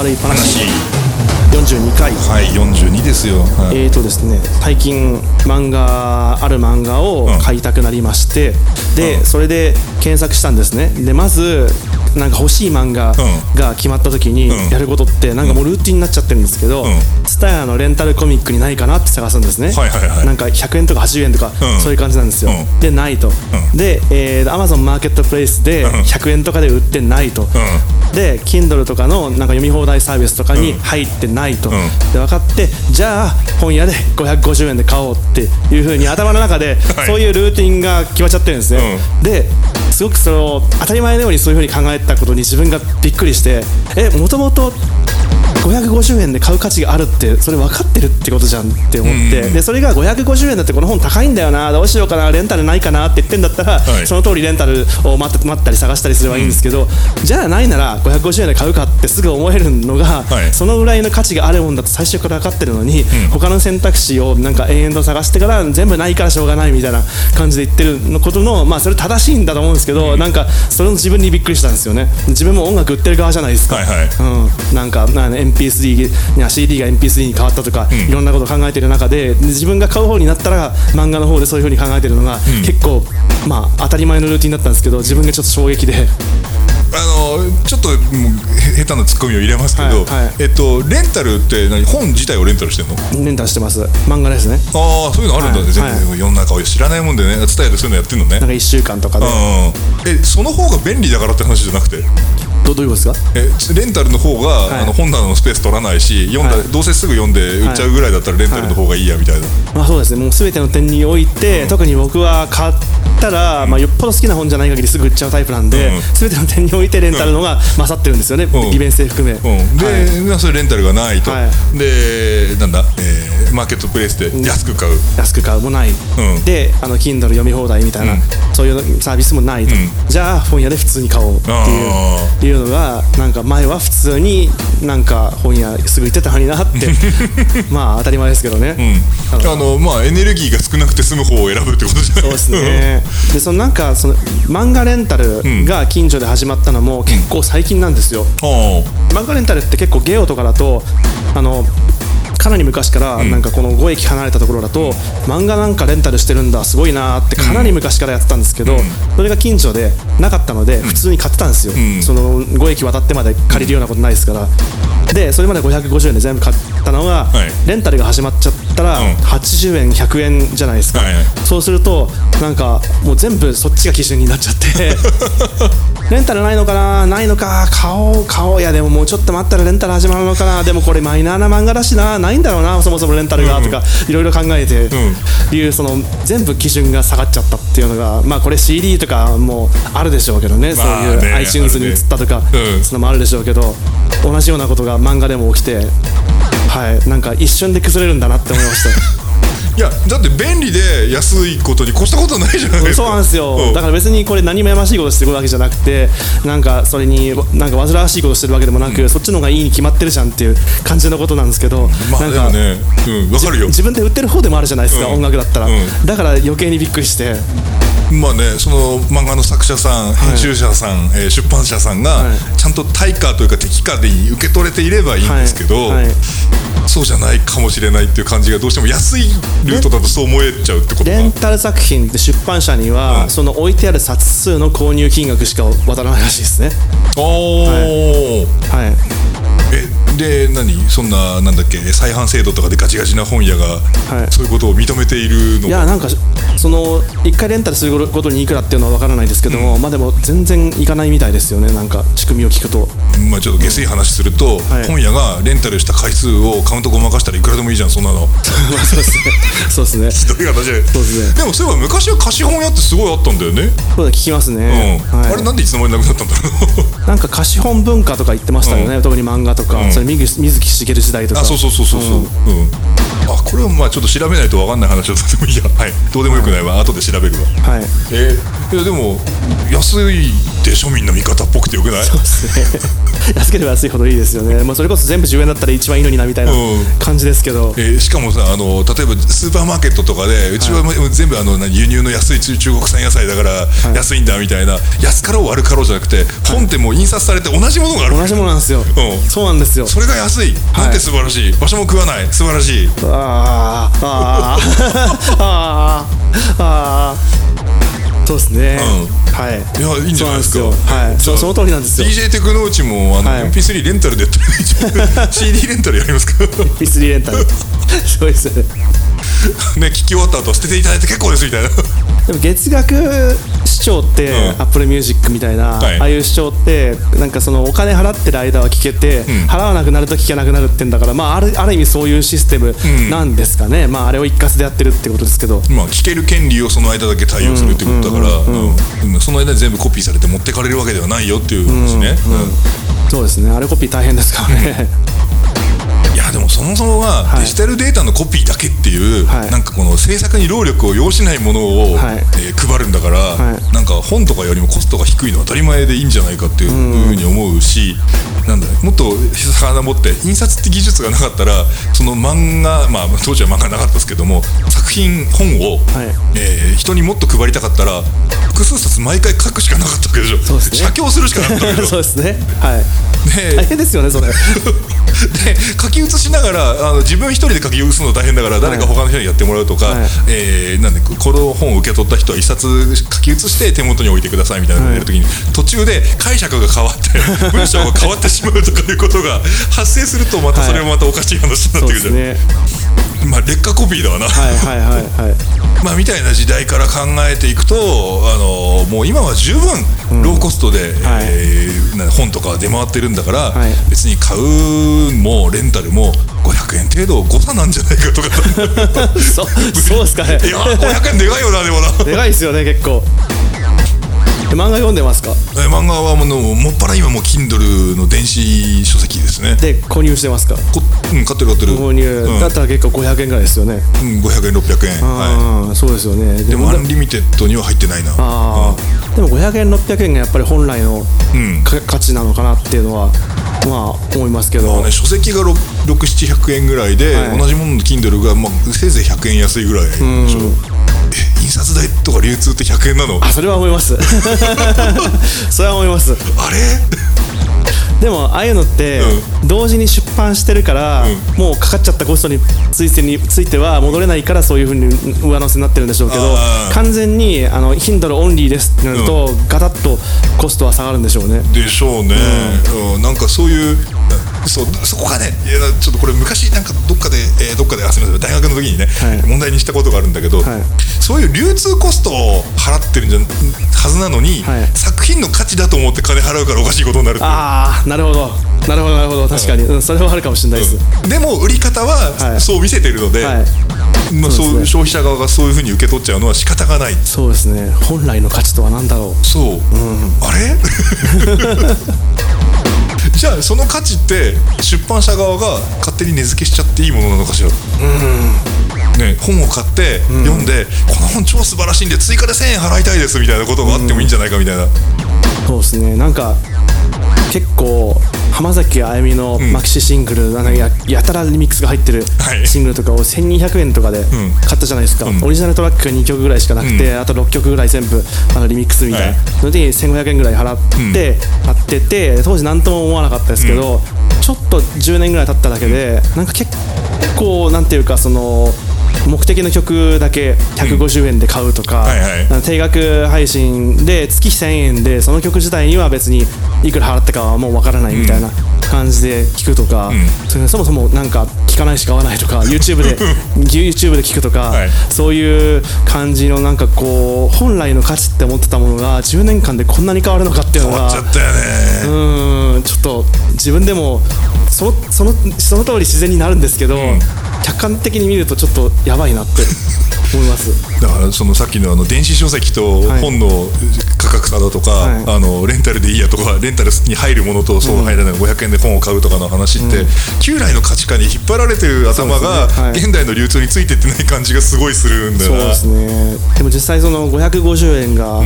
悪い話。42回はい42ですよ、はい。えーとですね最近漫画ある漫画を買いたくなりまして、で、うん。それで検索したんですね。でまずなんか欲しい漫画うん。が決まった時にうん。やることってなんかもうルーティンになっちゃってるんですけどん。TSUTAYA のレンタルコミックにないかなって探すんですね、はいはいはいなんか100円とか80円とか、うん。そういう感じなんですよ、うん。でないと、うん。で、えー、Amazon マーケットプレイスでん。100円とかで売ってないと、うで Kindle とかのなんか読み放題サービスとかに入ってないと、ん。で分かってじゃあ本屋で550円で買おうっていうふうに頭の中ではい。そういうルーティンが決まっちゃってるんですね、ですごくその当たり前のようにそういうふうに考えたことに自分がびっくりしてえもともと550円で買う価値があるってそれ分かってるってことじゃんって思って、でそれが550円だってこの本高いんだよなどうしようかなレンタルないかなって言ってんだったら、はい。その通りレンタルを待って待ったり探したりすればいいんですけど、じゃあないなら550円で買うかってすぐ思えるのが、はい。そのぐらいの価値があるもんだと最初から分かってるのに、他の選択肢をなんか延々と探してから全部ないからしょうがないみたいな感じで言ってるのことのまあそれ正しいんだと思うんですけど、なんかそれの自分にびっくりしたんですよね。自分も音楽売ってる側じゃないですか、はいはい。うん、なんかなんか MP3 いや CD が MP3 に変わったとか、いろんなことを考えてる中でで自分が買う方になったら漫画の方でそういうふうに考えてるのが、結構まあ当たり前のルーティンだったんですけど自分がちょっと衝撃で。あのちょっともうへ下手なツッコミを入れますけど、はいはい。えっとレンタルって何？本自体をレンタルしてんの？レンタルしてます。漫画ですね。ああそういうのあるんだね、はい全然、世の中を知らないもんでね。伝えでそういうのやってんのね。なんか1週間とかで。うん。えその方が便利だからって話じゃなくて？どどういうことですか？えレンタルの方が、い。あの本棚のスペース取らないし読んだ、はい。どうせすぐ読んで売っちゃうぐらいだったらレンタルの方がいいやみたいな、まあそうですね。もう全ての点において、特に僕は買ったら、まあ、よっぽど好きな本じゃない限りすぐ売っちゃうタイプなんで、うん。全ての点においてレンタルのが 勝ってるんですよね、うん。利便性含め、うん、で、それレンタルがないと、はい。でなんだ、えーマーケットプレイスで安く買う、安く買うもない、ん。であの Kindle 読み放題みたいな、うん。そういうサービスもないと、ん。じゃあ本屋で普通に買おうってあいういうのがなんか前は普通になんか本屋すぐ行ってたのになって まあ当たり前ですけどね、うん、あの。まあエネルギーが少なくて済む方を選ぶってことじゃないそうですね。で、そのなんかその漫画レンタルが近所で始まったのも結構最近なんですよ。は漫画レンタルって結構ゲオとかだとあのかなり昔からなんかこの5駅離れたところだと漫画なんかレンタルしてるんだすごいなーってかなり昔からやってたんですけどそれが近所でなかったので普通に買ってたんですよ。ん。その5駅渡ってまで借りるようなことないですから。でそれまで550円で全部買ったのがはい。レンタルが始まっちゃったらうん。80円100円じゃないですか。そうするとなんかもう全部そっちが基準になっちゃって レンタルないのかな？ないのか。買おう買おう。いやでももうちょっと待ったらレンタル始まるのかな？でもこれマイナーな漫画だしな。ないんだろうな。そもそもレンタルがとかいろいろ考えていうその全部基準が下がっちゃったっていうのがまあこれ CD とかもあるでしょうけどね。そうまあねいう iTunes に移ったとかねうん。そのもあるでしょうけど同じようなことが漫画でも起きてはい。なんか一瞬で崩れるんだなって思いました。いやだって便利で安いことに越したことはないじゃないですか。そうなんですよ、うん。だから別にこれ何もやましいことしてるわけじゃなくてなんかそれになんか煩わしいことしてるわけでもなく、そっちの方がいいに決まってるじゃんっていう感じのことなんですけど、まあなんか、でもねうんわかるよ。自分で売ってる方でもあるじゃないですか、うん。音楽だったら、うん。だから余計にびっくりして。まあねその漫画の作者さん編集者さん、えー出版社さんが、はい。ちゃんと対価というか適価で受け取れていればいいんですけど、はい。はいそうじゃないかもしれないっていう感じがどうしても安いルートだとそう思えちゃうってことがレンタル作品って出版社には、うんその置いてある冊数の購入金額しか渡らないらしいですね。おー、はい。えで何そんななんだっけ再販制度とかでガチガチな本屋が、い。そういうことを認めているのが。いやなんかその一回レンタルすることにいくらっていうのは分からないですけども、まあでも全然いかないみたいですよねなんか仕組みを聞くと。まあちょっと下水話すると、はい。本屋がレンタルした回数をカウントごまかしたらいくらでもいいじゃんそんなの。ま あそうですね。そうですね。ひどい話でそうですね。でもそういえば昔は貸本屋ってすごいあったんだよね、そうだ聞きますうん。ね、はい。あれなんでいつの間になくなったんだろう。なんか貸本文化とか言ってましたよね、特に漫画とか、ん。それ水木水木しげる時代とか。あそうそうそうそうそう、うん。あこれはまあちょっと調べないと分かんない話だったでもいいやはい。どうでもよくないわ、後で調べるわ。はい。えーいやでも安いで庶民の味方っぽくてよくない？そうですね。安ければ安いほどいいですよね、まあ、それこそ全部10円だったら一番いいのになみたいなうん。感じですけど、えーしかもさあの例えばスーパーマーケットとかでうちはもう全部あの何輸入の安い中中国産野菜だから安いんだみたいな、安かろう悪かろうじゃなくて、本ってもう印刷されて同じものがある同じものなんですよ、うん。そうなんですよ。それが安い。はい。なんて素晴らしい、場所も食わない。素晴らしい。あーあーあーあーそうですね、うはい。いやいいんじゃないですか。はい。そその通りなんですよ。DJ テクノーチもあの、はい。MP3 レンタルで CD レンタルやりますか？P3 レンタル。すごいです。ね聞き終わった後捨てていただいて結構ですみたいな。でも月額視聴って、うん。 Apple Music みたいな、はい。ああいう視聴ってなんかそのお金払ってる間は聞けて、ん。払わなくなると聞けなくなるってんだから、まあ、あるある意味そういうシステムなんですかね、まあ、あれを一括でやってるってことですけど。まあ聞ける権利をその間だけ貸与するってことだからうんうんその間に全部コピーされて持ってかれるわけではないよっていう話ね、うん。そうですね。あれコピー大変ですからね、もそもそもははい。デジタルデータのコピーだけっていう、はい。なんかこの制作に労力を要しないものを、はい。えー配るんだから、はい。なんか本とかよりもコストが低いのは当たり前でいいんじゃないかっていうふうに思うし、なんだね。もっと遡って印刷って技術がなかったらその漫画まあ当時は漫画なかったですけども作品本を、はい。えー人にもっと配りたかったら複数冊毎回書くしかなかったわけでしょ。そうですね。写経するしかなかったわけでしょ。そうですね。はい。で大変ですよねそれ。で書き写しながらあの自分一人で書き写すの大変だから誰か他の人にやってもらうとか、はい。えーなんでこの本を受け取った人は一冊書き写して手元に置いてくださいみたいなのをやるときに、途中で解釈が変わって 文章が変わってしまうとかいうことが発生するとまたそれもまたおかしい話になってくるじゃん、そうですね。まあ劣化コピーだわな、はいはいはいはい。まあみたいな時代から考えていくとあのもう今は十分ローコストで、はい。え本とか出回ってるんだから、はい。別に買うもレンタルも500円程度誤差なんじゃないかとか。そうそうですかね。いや500円でかいよなでもな。でかいですよね結構。え漫画読んでますか？え漫画はもうもっぱら今もう Kindle の電子書籍ですねで購入してますかこうん買ってる買ってる購入、うんだったら結構500円ぐらいですよねうん、500円600円はああそうですよねでも Unlimited には入ってないなああでも500円600円がやっぱり本来のうん価値なのかなっていうのはまあ思いますけど、まあね、書籍が6700円ぐらいで、はい同じものの Kindle が、まあ、せいぜい100円安いぐらいでしょ、え印刷代とか流通って100円なの？あそれは思います。それは思います。あれ？でもああいうのって同時に出版してるから、もうかかっちゃったコストについてについては戻れないからそういうふうに上乗せになってるんでしょうけど完全にあの Kindle オンリーですってなると、ガタッとコストは下がるんでしょうね。でしょうね、うん。なんかそういうそうそこがねちょっとこれ昔なんかどっかで、えーどっかであすみません大学の時にね、はい。問題にしたことがあるんだけど、はい。そういう流通コストを払ってるんじゃはずなのに、はい。作品の価値だと思って金払うからおかしいことになるああなるほど。なるほどなるほど。確かに、うん、それはあるかもしれないです、でも売り方ははい。そう見せてるので、はい。まあ、そうね。そう消費者側がそういうふうに受け取っちゃうのは仕方がない。そうですね。本来の価値とは何だろう。そう、あれ？じゃあその価値って出版社側が勝手に値付けしちゃっていいものなのかしら、ね、本を買って読んで、この本超素晴らしいんで追加で1000円払いたいですみたいなことがあってもいいんじゃないかみたいな、そうですね。なんか結構浜崎あゆみのマキシシングル、なんかややたらリミックスが入ってるはい。シングルとかを1200円とかで買ったじゃないですか、ん。オリジナルトラックが2曲ぐらいしかなくて、あと6曲ぐらい全部あのリミックスみたいな、はい。その時に1500円ぐらい払って、買ってて当時何とも思わなかったですけど、ちょっと10年ぐらい経っただけでなんか結構なんていうかその目的の曲だけ150円で買うとか、定額配信で月1000円でその曲自体には別にいくら払ったかはもうわからないみたいな感じで聞くとか、それそもそもなんか聞かないしか合わないとか YouTube で YouTube で聞くとか、はい。そういう感じのなんかこう本来の価値って思ってたものが10年間でこんなに変わるのかっていうのがうーんちょっと自分でもそのそのその通り自然になるんですけど、客観的に見るとちょっとやばいなって思います。だからそのさっきのあの電子書籍とはい本の価格差だとか、はい。あのレンタルでいいやとかレンタルに入るものとそう入らない500円で本を買うとかの話って、旧来の価値観に引っ張られてる頭が、ねはい現代の流通についてってない感じがすごいするんだよな。そうですね。でも実際その550円が、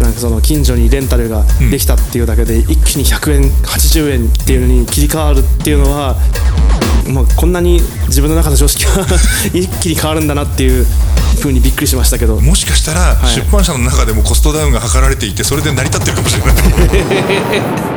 なんかその近所にレンタルができたっていうだけで、一気に100円80円っていうのに切り替わるっていうのは、まあ、こんなに自分の中の常識が一気に変わるんだなっていうふうにびっくりしましたけど。もしかしたら、い。出版社の中でもコストダウンが図られていてそれで成り立ってるかもしれない